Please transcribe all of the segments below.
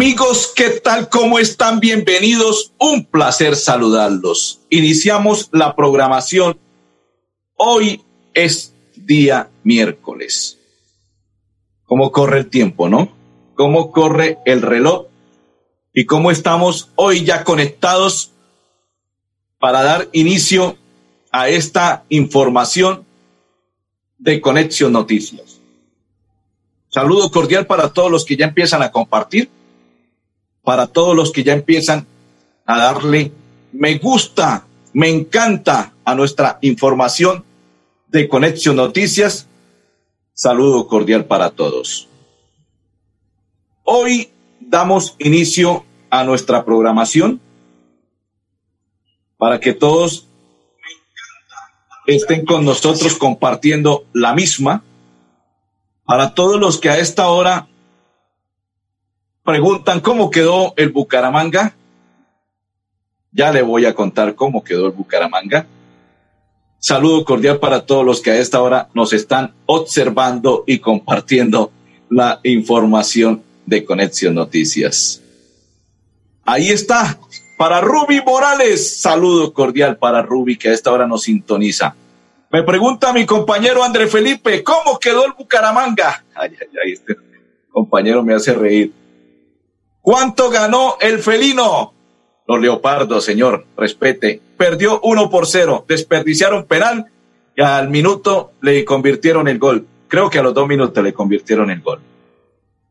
Amigos, ¿qué tal? ¿Cómo están? Bienvenidos. Un placer saludarlos. Iniciamos la programación. Hoy es día miércoles. ¿Cómo corre el tiempo, no? ¿Cómo corre el reloj? ¿Y cómo estamos hoy ya conectados para dar inicio a esta información de Conexión Noticias? Saludo cordial para todos los que ya empiezan a compartir para todos los que ya empiezan a darle me gusta, me encanta a nuestra información de Conexión Noticias. Saludo cordial para todos. Hoy damos inicio a nuestra programación para que todos estén con nosotros compartiendo la misma. Para todos los que a esta hora preguntan cómo quedó el Bucaramanga. Ya le voy a contar cómo quedó el Bucaramanga. Saludo cordial para todos los que a esta hora nos están observando y compartiendo la información de Conexión Noticias. Ahí está, para Ruby Morales. Saludo cordial para Ruby que a esta hora nos sintoniza. Me pregunta mi compañero André Felipe, ¿cómo quedó el Bucaramanga? Ay, ay, ay, este compañero me hace reír. ¿Cuánto ganó el felino? Los leopardos, señor, respete. Perdió uno por cero, desperdiciaron penal y al minuto le convirtieron el gol. Creo que a los dos minutos le convirtieron el gol.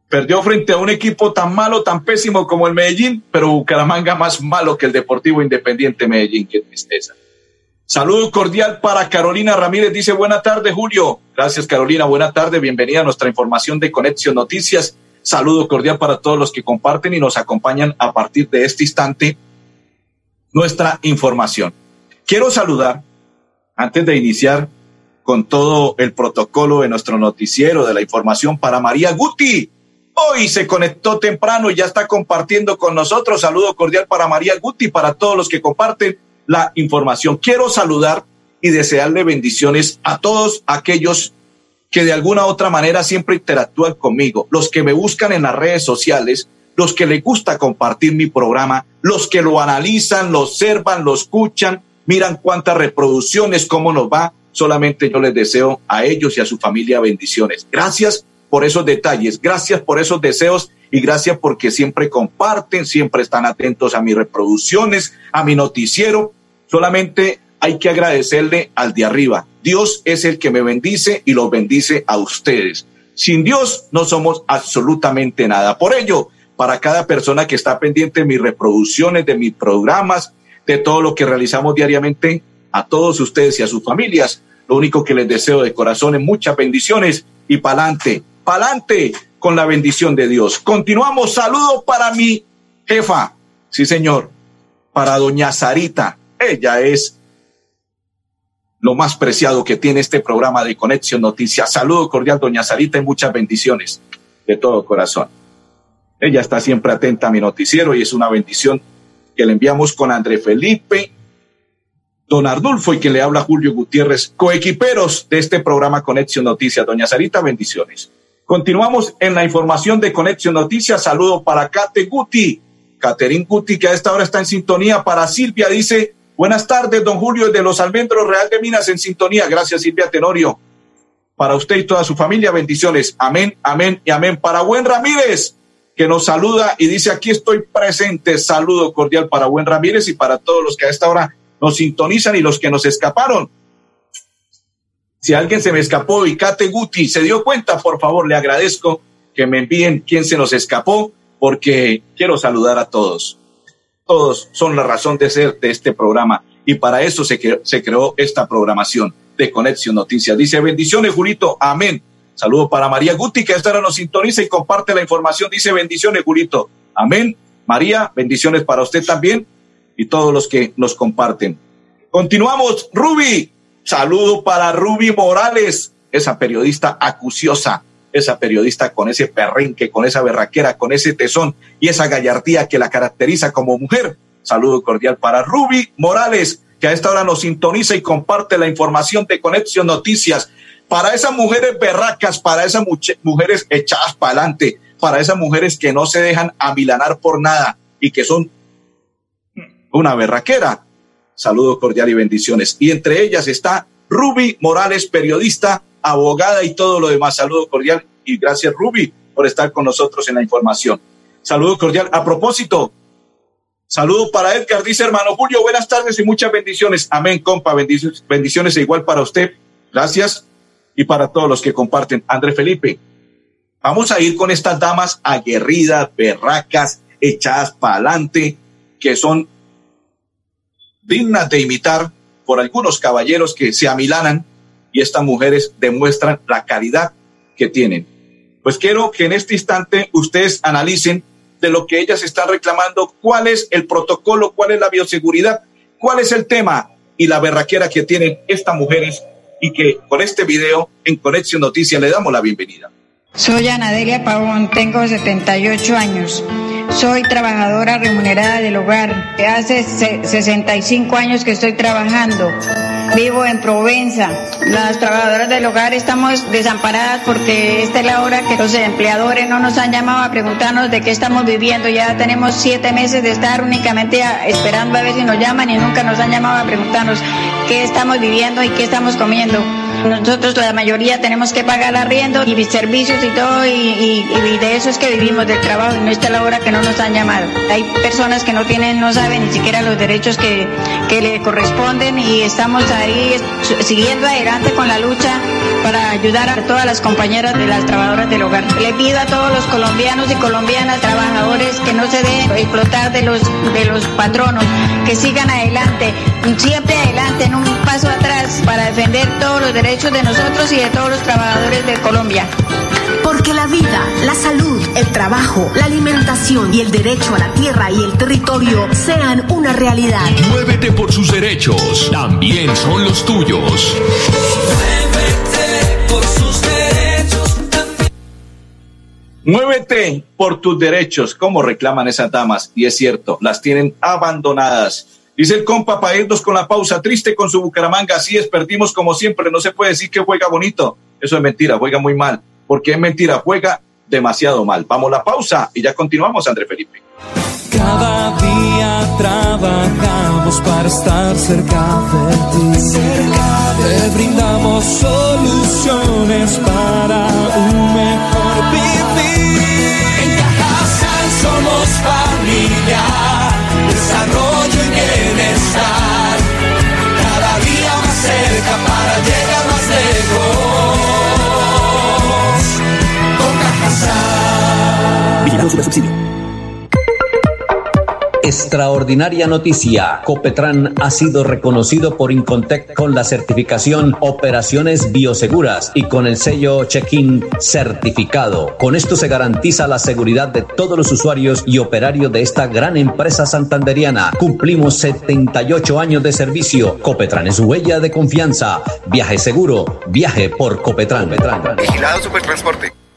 Perdió frente a un equipo tan malo, tan pésimo como el Medellín, pero Bucaramanga más malo que el Deportivo Independiente Medellín. Qué tristeza. Saludo cordial para Carolina Ramírez. Dice, buena tarde, Julio. Gracias, Carolina. Buena tarde. Bienvenida a nuestra información de Conexión Noticias. Saludo cordial para todos los que comparten y nos acompañan a partir de este instante nuestra información. Quiero saludar, antes de iniciar con todo el protocolo de nuestro noticiero de la información para María Guti. Hoy se conectó temprano y ya está compartiendo con nosotros. Saludo cordial para María Guti, para todos los que comparten la información. Quiero saludar y desearle bendiciones a todos aquellos que de alguna otra manera siempre interactúan conmigo, los que me buscan en las redes sociales, los que les gusta compartir mi programa, los que lo analizan, lo observan, lo escuchan, miran cuántas reproducciones, cómo nos va. Solamente yo les deseo a ellos y a su familia bendiciones. Gracias por esos detalles, gracias por esos deseos y gracias porque siempre comparten, siempre están atentos a mis reproducciones, a mi noticiero. Solamente hay que agradecerle al de arriba. Dios es el que me bendice y los bendice a ustedes. Sin Dios no somos absolutamente nada. Por ello, para cada persona que está pendiente de mis reproducciones, de mis programas, de todo lo que realizamos diariamente, a todos ustedes y a sus familias, lo único que les deseo de corazón es muchas bendiciones y pa'lante, pa'lante con la bendición de Dios. Continuamos. Saludo para mi jefa. Sí, señor. Para doña Sarita. Ella es lo más preciado que tiene este programa de Conexión Noticias. Saludo cordial, doña Sarita, y muchas bendiciones de todo corazón. Ella está siempre atenta a mi noticiero y es una bendición que le enviamos con André Felipe, don Ardulfo y que le habla Julio Gutiérrez, coequiperos de este programa Conexión Noticias. Doña Sarita, bendiciones. Continuamos en la información de Conexión Noticias. Saludo para Kate Guti, Caterín Guti, que a esta hora está en sintonía. Para Silvia, dice, Buenas tardes, don Julio, de los Almendros Real de Minas en sintonía. Gracias, Silvia Tenorio. Para usted y toda su familia, bendiciones. Amén, amén y amén. Para Buen Ramírez, que nos saluda y dice, aquí estoy presente. Saludo cordial para Buen Ramírez y para todos los que a esta hora nos sintonizan y los que nos escaparon. Si alguien se me escapó y Kate Guti se dio cuenta, por favor, le agradezco que me envíen quién se nos escapó, porque quiero saludar a todos todos son la razón de ser de este programa y para eso se, creó esta programación de Conexión Noticias. Dice, bendiciones, Julito, amén. Saludo para María Guti, que esta hora nos sintoniza y comparte la información. Dice, bendiciones, Julito, amén. María, bendiciones para usted también y todos los que nos comparten. Continuamos, Ruby. Saludo para Ruby Morales, esa periodista acuciosa, esa periodista con ese perrenque, con esa berraquera, con ese tesón y esa gallardía que la caracteriza como mujer. Saludo cordial para Ruby Morales, que a esta hora nos sintoniza y comparte la información de Conexión Noticias. Para esas mujeres berracas, para esas mujeres echadas para adelante, para esas mujeres que no se dejan amilanar por nada y que son una berraquera. Saludo cordial y bendiciones. Y entre ellas está Ruby Morales, periodista, abogada y todo lo demás. Saludo cordial y gracias Ruby por estar con nosotros en la información. Saludo cordial. A propósito, saludo para Edgar, dice hermano Julio, buenas tardes y muchas bendiciones. Amén, compa, bendiciones, bendiciones igual para usted. Gracias. Y para todos los que comparten. André Felipe, vamos a ir con estas damas aguerridas, berracas, echadas para adelante, que son dignas de imitar por algunos caballeros que se amilanan y estas mujeres demuestran la calidad que tienen. Pues quiero que en este instante ustedes analicen de lo que ellas están reclamando, cuál es el protocolo, cuál es la bioseguridad, cuál es el tema y la berraquera que tienen estas mujeres y que con este video en Conexión Noticias le damos la bienvenida. Soy Anadelia Pavón, tengo 78 años. Soy trabajadora remunerada del hogar. Hace 65 años que estoy trabajando. Vivo en Provenza. Las trabajadoras del hogar estamos desamparadas porque esta es la hora que los empleadores no nos han llamado a preguntarnos de qué estamos viviendo. Ya tenemos siete meses de estar únicamente esperando a ver si nos llaman y nunca nos han llamado a preguntarnos qué estamos viviendo y qué estamos comiendo. Nosotros la mayoría tenemos que pagar arriendo y servicios y todo y, de eso es que vivimos del trabajo y no está la hora que no nos han llamado. Hay personas que no tienen, no saben ni siquiera los derechos que, que le corresponden y estamos ahí siguiendo adelante con la lucha para ayudar a todas las compañeras de las trabajadoras del hogar. Le pido a todos los colombianos y colombianas trabajadores que no se den explotar de los, de los patronos, que sigan adelante, siempre adelante, en un paso atrás para defender todos los derechos derechos de nosotros y de todos los trabajadores de Colombia. Porque la vida, la salud, el trabajo, la alimentación y el derecho a la tierra y el territorio sean una realidad. Muévete por sus derechos, también son los tuyos. Muévete por sus derechos. Muévete por tus derechos, como reclaman esas damas, y es cierto, las tienen abandonadas Dice el compa para irnos con la pausa, triste con su Bucaramanga, así es, perdimos como siempre, no se puede decir que juega bonito, eso es mentira, juega muy mal, porque es mentira, juega demasiado mal. Vamos a la pausa y ya continuamos, André Felipe. Cada día trabajamos para estar cerca de ti. Cerca Te brindamos soluciones para un mejor vivir. En Cajasal somos familia, Vigilado su subsidio. Extraordinaria noticia. Copetran ha sido reconocido por Incontec con la certificación Operaciones Bioseguras y con el sello Check-in certificado. Con esto se garantiza la seguridad de todos los usuarios y operarios de esta gran empresa santanderiana. Cumplimos 78 años de servicio. Copetran es huella de confianza. Viaje seguro. Viaje por Copetran. Vigilado Supertransporte.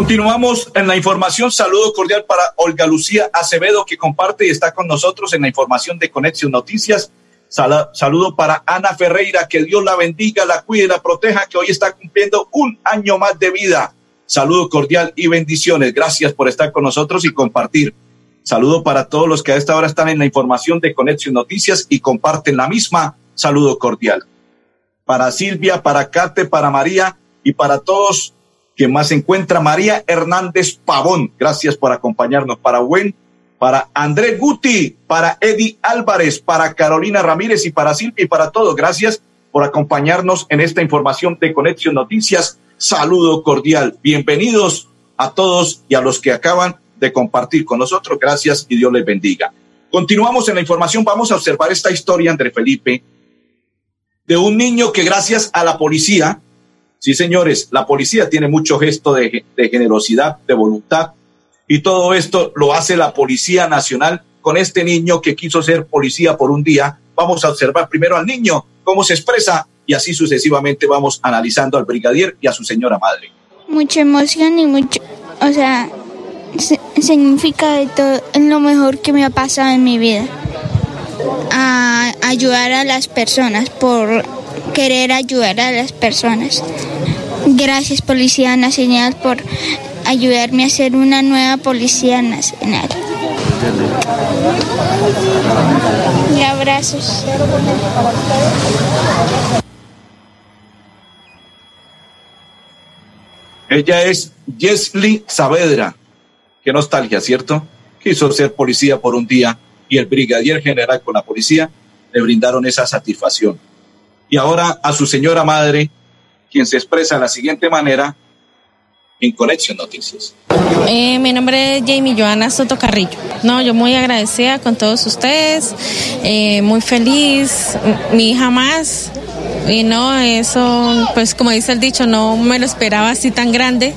Continuamos en la información. Saludo cordial para Olga Lucía Acevedo, que comparte y está con nosotros en la información de Conexión Noticias. Saludo para Ana Ferreira, que Dios la bendiga, la cuide, la proteja, que hoy está cumpliendo un año más de vida. Saludo cordial y bendiciones. Gracias por estar con nosotros y compartir. Saludo para todos los que a esta hora están en la información de Conexión Noticias y comparten la misma. Saludo cordial. Para Silvia, para Kate, para María y para todos quien más se encuentra, María Hernández Pavón. Gracias por acompañarnos. Para Gwen, para André Guti, para Eddie Álvarez, para Carolina Ramírez y para Silvia y para todos. Gracias por acompañarnos en esta información de Conexión Noticias. Saludo cordial. Bienvenidos a todos y a los que acaban de compartir con nosotros. Gracias y Dios les bendiga. Continuamos en la información. Vamos a observar esta historia, André Felipe, de un niño que gracias a la policía, Sí, señores, la policía tiene mucho gesto de, generosidad, de voluntad, y todo esto lo hace la Policía Nacional con este niño que quiso ser policía por un día. Vamos a observar primero al niño, cómo se expresa, y así sucesivamente vamos analizando al brigadier y a su señora madre. Mucha emoción y mucho, o sea, significa de todo lo mejor que me ha pasado en mi vida. A ayudar a las personas por querer ayudar a las personas. Gracias Policía Nacional por ayudarme a ser una nueva Policía Nacional. Y abrazos. Ella es Jesly Saavedra. Qué nostalgia, ¿cierto? Quiso ser policía por un día y el brigadier general con la policía le brindaron esa satisfacción y ahora a su señora madre, quien se expresa de la siguiente manera en Conexión Noticias. Eh, mi nombre es Jamie Joana Soto Carrillo. No, yo muy agradecida con todos ustedes, eh, muy feliz, mi hija más. Y no, eso, pues como dice el dicho, no me lo esperaba así tan grande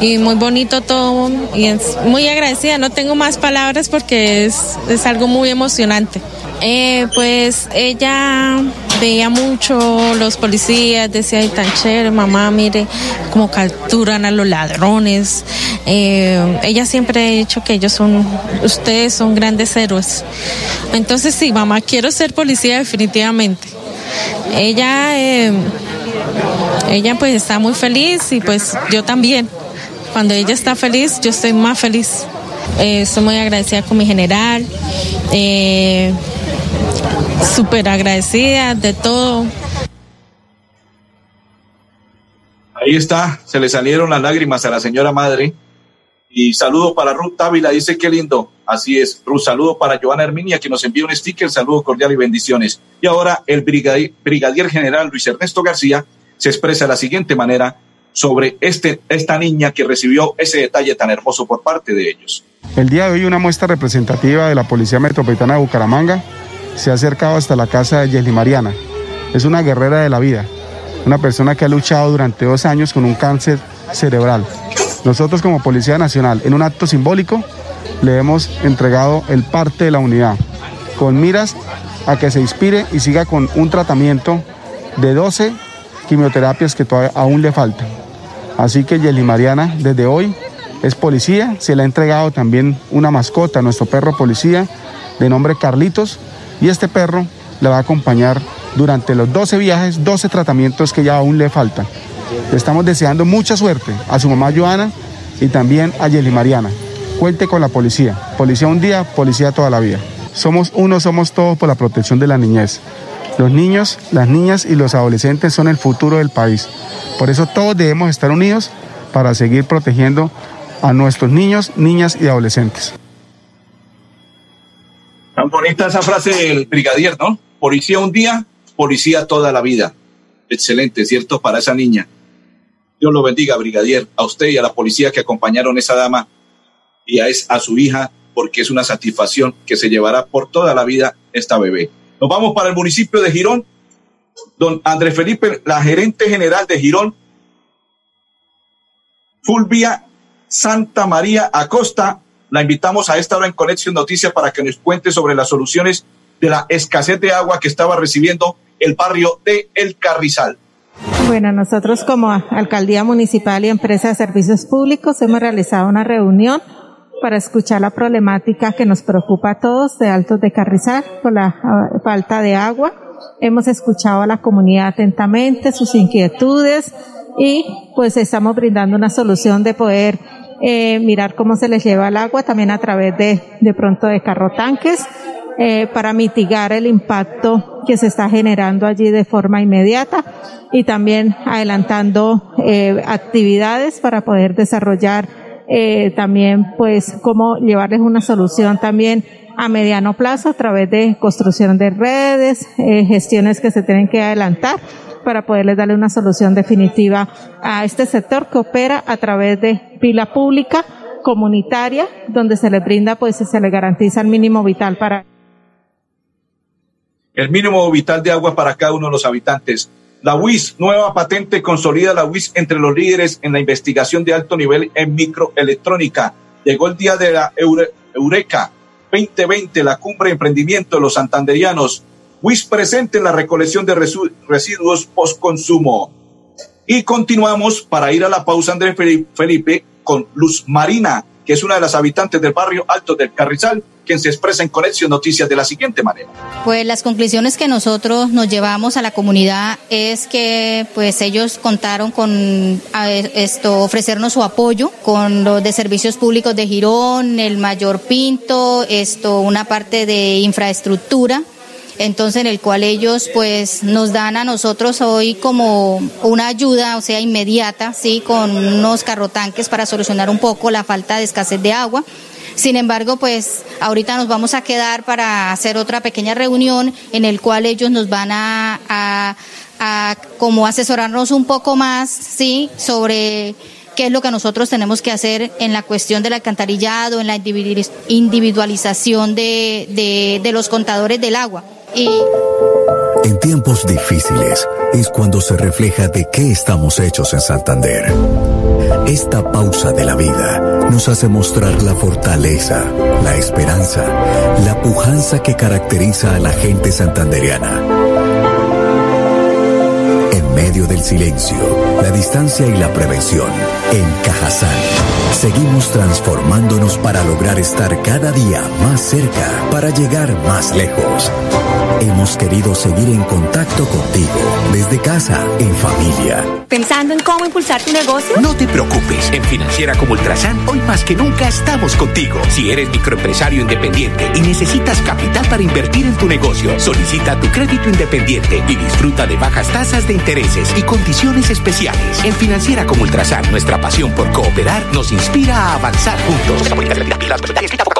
y muy bonito todo. Y es muy agradecida, no tengo más palabras porque es, es algo muy emocionante. Eh, pues ella veía mucho los policías, decía, ay, tan chévere, mamá, mire cómo capturan a los ladrones. Eh, ella siempre ha dicho que ellos son, ustedes son grandes héroes. Entonces sí, mamá, quiero ser policía definitivamente. Ella, eh, ella pues está muy feliz y pues yo también. Cuando ella está feliz, yo estoy más feliz. Eh, estoy muy agradecida con mi general. Eh, súper agradecida de todo. Ahí está, se le salieron las lágrimas a la señora madre. Y saludo para Ruth Távila, dice qué lindo. Así es, Ruth, saludo para Joana Herminia, que nos envía un sticker, saludo cordial y bendiciones. Y ahora el brigadier, brigadier general Luis Ernesto García se expresa de la siguiente manera sobre este, esta niña que recibió ese detalle tan hermoso por parte de ellos. El día de hoy una muestra representativa de la Policía Metropolitana de Bucaramanga se ha acercado hasta la casa de Yeli Mariana. Es una guerrera de la vida, una persona que ha luchado durante dos años con un cáncer cerebral. Nosotros como Policía Nacional, en un acto simbólico, le hemos entregado el parte de la unidad, con miras a que se inspire y siga con un tratamiento de 12 quimioterapias que todavía aún le faltan. Así que Yeli Mariana, desde hoy, es policía, se le ha entregado también una mascota, nuestro perro policía, de nombre Carlitos, y este perro le va a acompañar durante los 12 viajes, 12 tratamientos que ya aún le faltan. Le estamos deseando mucha suerte a su mamá Joana y también a Yeli Mariana. Cuente con la policía. Policía un día, policía toda la vida. Somos uno, somos todos por la protección de la niñez. Los niños, las niñas y los adolescentes son el futuro del país. Por eso todos debemos estar unidos para seguir protegiendo a nuestros niños, niñas y adolescentes. Bonita esa frase del brigadier, ¿no? Policía un día, policía toda la vida. Excelente, ¿cierto? Para esa niña. Dios lo bendiga, brigadier, a usted y a la policía que acompañaron a esa dama y a, a su hija, porque es una satisfacción que se llevará por toda la vida esta bebé. Nos vamos para el municipio de Girón. Don Andrés Felipe, la gerente general de Girón, Fulvia Santa María Acosta, la invitamos a esta hora en Conexión Noticias para que nos cuente sobre las soluciones de la escasez de agua que estaba recibiendo el barrio de El Carrizal. Bueno, nosotros como Alcaldía Municipal y Empresa de Servicios Públicos hemos realizado una reunión para escuchar la problemática que nos preocupa a todos de Altos de Carrizal por la ah, falta de agua. Hemos escuchado a la comunidad atentamente, sus inquietudes y pues estamos brindando una solución de poder eh, mirar cómo se les lleva el agua también a través de, de pronto de carro tanques eh, para mitigar el impacto que se está generando allí de forma inmediata y también adelantando eh, actividades para poder desarrollar eh, también pues cómo llevarles una solución también a mediano plazo a través de construcción de redes, eh, gestiones que se tienen que adelantar para poderles darle una solución definitiva a este sector que opera a través de pila pública comunitaria donde se les brinda pues se les garantiza el mínimo vital para el mínimo vital de agua para cada uno de los habitantes. La UIS, nueva patente, consolida la UIS entre los líderes en la investigación de alto nivel en microelectrónica. Llegó el día de la Eureka 2020, la cumbre de emprendimiento de los santanderianos. WIS presente en la recolección de residuos post-consumo. Y continuamos para ir a la pausa, Andrés Felipe, con Luz Marina, que es una de las habitantes del barrio Alto del Carrizal, quien se expresa en Conexión Noticias de la siguiente manera. Pues las conclusiones que nosotros nos llevamos a la comunidad es que pues ellos contaron con esto ofrecernos su apoyo con los de servicios públicos de Girón, el Mayor Pinto, esto una parte de infraestructura entonces en el cual ellos pues nos dan a nosotros hoy como una ayuda, o sea, inmediata, sí, con unos carrotanques para solucionar un poco la falta de escasez de agua. Sin embargo, pues ahorita nos vamos a quedar para hacer otra pequeña reunión en el cual ellos nos van a, a, a como asesorarnos un poco más, sí, sobre qué es lo que nosotros tenemos que hacer en la cuestión del alcantarillado, en la individualización de, de, de los contadores del agua. En tiempos difíciles es cuando se refleja de qué estamos hechos en Santander. Esta pausa de la vida nos hace mostrar la fortaleza, la esperanza, la pujanza que caracteriza a la gente santanderiana. En medio del silencio, la distancia y la prevención, en Cajazán, seguimos transformándonos para lograr estar cada día más cerca, para llegar más lejos hemos querido seguir en contacto contigo, desde casa, en familia. ¿Pensando en cómo impulsar tu negocio? No te preocupes, en Financiera como Ultrasan, hoy más que nunca estamos contigo. Si eres microempresario independiente y necesitas capital para invertir en tu negocio, solicita tu crédito independiente y disfruta de bajas tasas de y condiciones especiales. En Financiera como Ultrasan, nuestra pasión por cooperar nos inspira a avanzar juntos.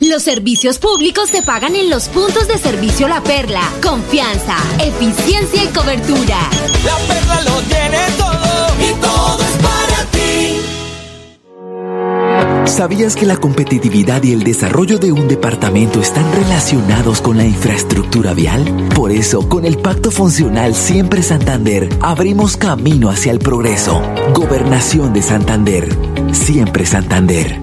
Los servicios públicos te pagan en los puntos de servicio La Perla. Confianza, eficiencia y cobertura. La Perla lo tiene todo y todo es para ti. ¿Sabías que la competitividad y el desarrollo de un departamento están relacionados con la infraestructura vial? Por eso, con el Pacto Funcional Siempre Santander, abrimos camino hacia el progreso. Gobernación de Santander. Siempre Santander.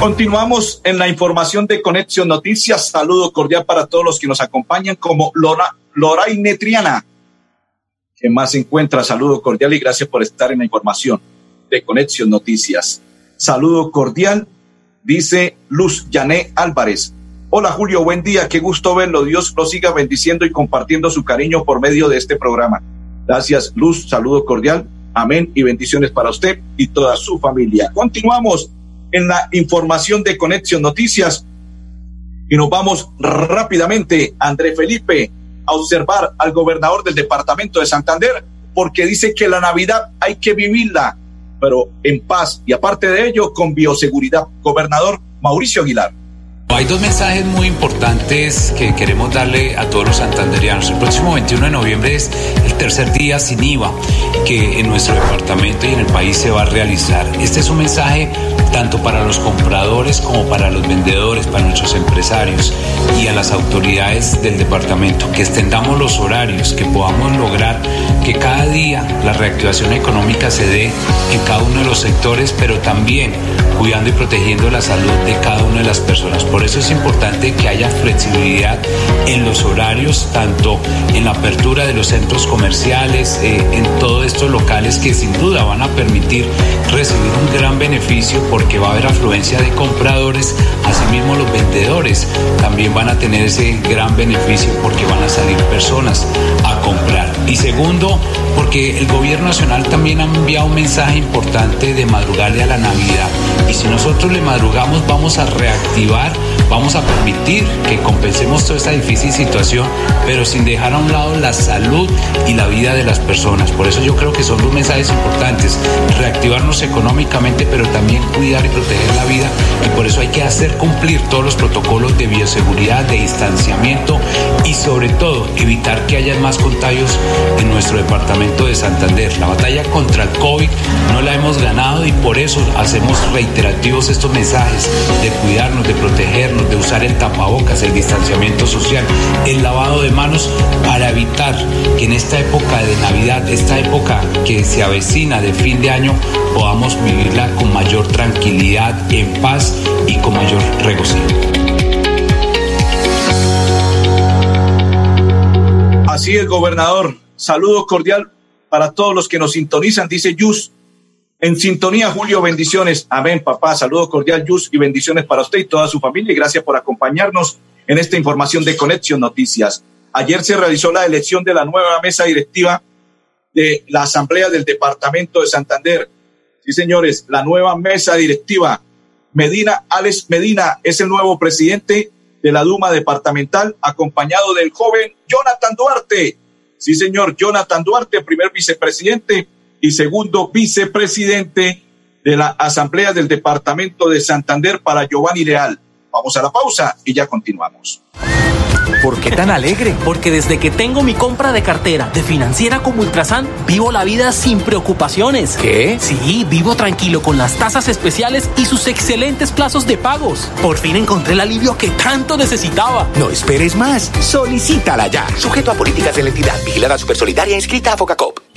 Continuamos en la información de Conexión Noticias. Saludo cordial para todos los que nos acompañan como Lora, Loraine Triana. que más se encuentra? Saludo cordial y gracias por estar en la información de Conexión Noticias. Saludo cordial, dice Luz Yané Álvarez. Hola Julio, buen día, qué gusto verlo. Dios lo siga bendiciendo y compartiendo su cariño por medio de este programa. Gracias Luz, saludo cordial. Amén y bendiciones para usted y toda su familia. Continuamos en la información de Conexión Noticias y nos vamos rápidamente, André Felipe, a observar al gobernador del departamento de Santander, porque dice que la Navidad hay que vivirla, pero en paz y aparte de ello con bioseguridad. Gobernador Mauricio Aguilar. Hay dos mensajes muy importantes que queremos darle a todos los santanderianos. El próximo 21 de noviembre es el tercer día sin IVA que en nuestro departamento y en el país se va a realizar. Este es un mensaje tanto para los compradores como para los vendedores, para nuestros empresarios y a las autoridades del departamento, que extendamos los horarios, que podamos lograr que cada día la reactivación económica se dé en cada uno de los sectores, pero también cuidando y protegiendo la salud de cada una de las personas. Por eso es importante que haya flexibilidad en los horarios, tanto en la apertura de los centros comerciales, eh, en todos estos locales que sin duda van a permitir recibir un gran beneficio porque va a haber afluencia de compradores, asimismo los vendedores también van a tener ese gran beneficio porque van a salir personas a comprar. Y segundo, porque el gobierno nacional también ha enviado un mensaje importante de madrugarle a la Navidad. Y si nosotros le madrugamos, vamos a reactivar, vamos a permitir que compensemos toda esta difícil situación, pero sin dejar a un lado la salud y la vida de las personas. Por eso yo creo que son dos mensajes importantes, reactivarnos económicamente, pero también cuidar y proteger la vida. Y por eso hay que hacer cumplir todos los protocolos de bioseguridad, de distanciamiento y sobre todo evitar que haya más contagios en nuestro departamento de Santander. La batalla contra el COVID no la hemos ganado y por eso hacemos reiterativos estos mensajes de cuidarnos, de protegernos, de usar el tapabocas, el distanciamiento social, el lavado de manos para evitar que en esta época de Navidad, esta época que se avecina de fin de año, podamos vivirla con mayor tranquilidad, en paz y con mayor regocijo. Así es, gobernador. Saludo cordial para todos los que nos sintonizan, dice Yus. En sintonía, Julio, bendiciones. Amén, papá. Saludo cordial, Yus, y bendiciones para usted y toda su familia. Y gracias por acompañarnos en esta información de Conexión Noticias. Ayer se realizó la elección de la nueva mesa directiva de la Asamblea del Departamento de Santander. Sí, señores, la nueva mesa directiva. Medina, Alex Medina es el nuevo presidente de la Duma departamental, acompañado del joven Jonathan Duarte. Sí, señor, Jonathan Duarte, primer vicepresidente y segundo vicepresidente de la Asamblea del Departamento de Santander para Giovanni Leal. Vamos a la pausa y ya continuamos. ¿Por qué tan alegre? Porque desde que tengo mi compra de cartera de financiera como Ultrasan, vivo la vida sin preocupaciones. ¿Qué? Sí, vivo tranquilo con las tasas especiales y sus excelentes plazos de pagos. Por fin encontré el alivio que tanto necesitaba. No esperes más. Solicítala ya. Sujeto a políticas de la entidad. Vigilada Supersolidaria inscrita a Focacop.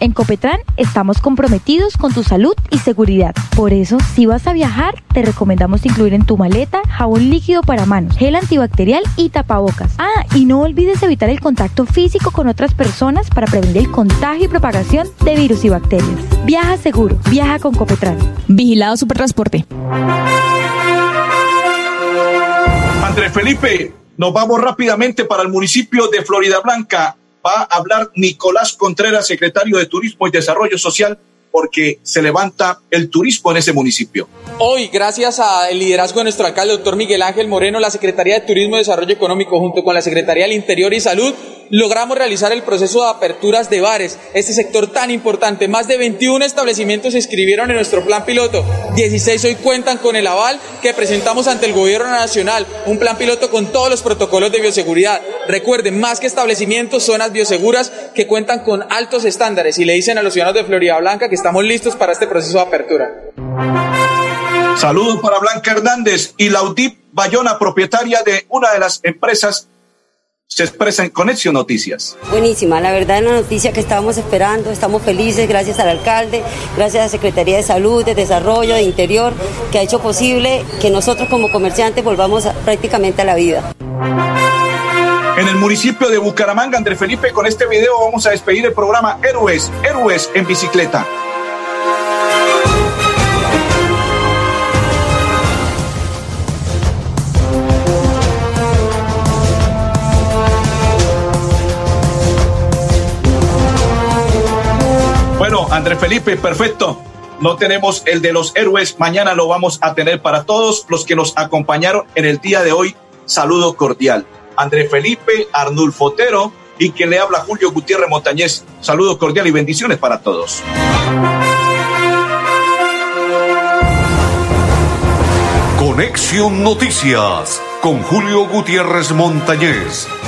En Copetran estamos comprometidos con tu salud y seguridad. Por eso, si vas a viajar, te recomendamos incluir en tu maleta jabón líquido para manos, gel antibacterial y tapabocas. Ah, y no olvides evitar el contacto físico con otras personas para prevenir el contagio y propagación de virus y bacterias. Viaja seguro, viaja con Copetran. Vigilado Supertransporte. Andrés Felipe, nos vamos rápidamente para el municipio de Florida Blanca. Va a hablar Nicolás Contreras, secretario de Turismo y Desarrollo Social, porque se levanta el turismo en ese municipio. Hoy, gracias al liderazgo de nuestro alcalde, doctor Miguel Ángel Moreno, la Secretaría de Turismo y Desarrollo Económico, junto con la Secretaría del Interior y Salud, logramos realizar el proceso de aperturas de bares, este sector tan importante. Más de 21 establecimientos se inscribieron en nuestro plan piloto. 16 hoy cuentan con el aval que presentamos ante el Gobierno Nacional, un plan piloto con todos los protocolos de bioseguridad. Recuerden, más que establecimientos, zonas bioseguras que cuentan con altos estándares y le dicen a los ciudadanos de Florida Blanca que estamos listos para este proceso de apertura. Saludos para Blanca Hernández y Laudip Bayona, propietaria de una de las empresas se expresa en Conexión Noticias. Buenísima, la verdad es la noticia que estábamos esperando, estamos felices gracias al alcalde, gracias a la Secretaría de Salud, de Desarrollo, de Interior, que ha hecho posible que nosotros como comerciantes volvamos prácticamente a la vida. En el municipio de Bucaramanga, André Felipe, con este video vamos a despedir el programa Héroes, Héroes en Bicicleta. Andrés Felipe, perfecto. No tenemos el de los héroes. Mañana lo vamos a tener para todos los que nos acompañaron en el día de hoy. Saludo cordial. Andrés Felipe, Arnulfo Otero y quien le habla Julio Gutiérrez Montañez. Saludo cordial y bendiciones para todos. Conexión Noticias con Julio Gutiérrez Montañez.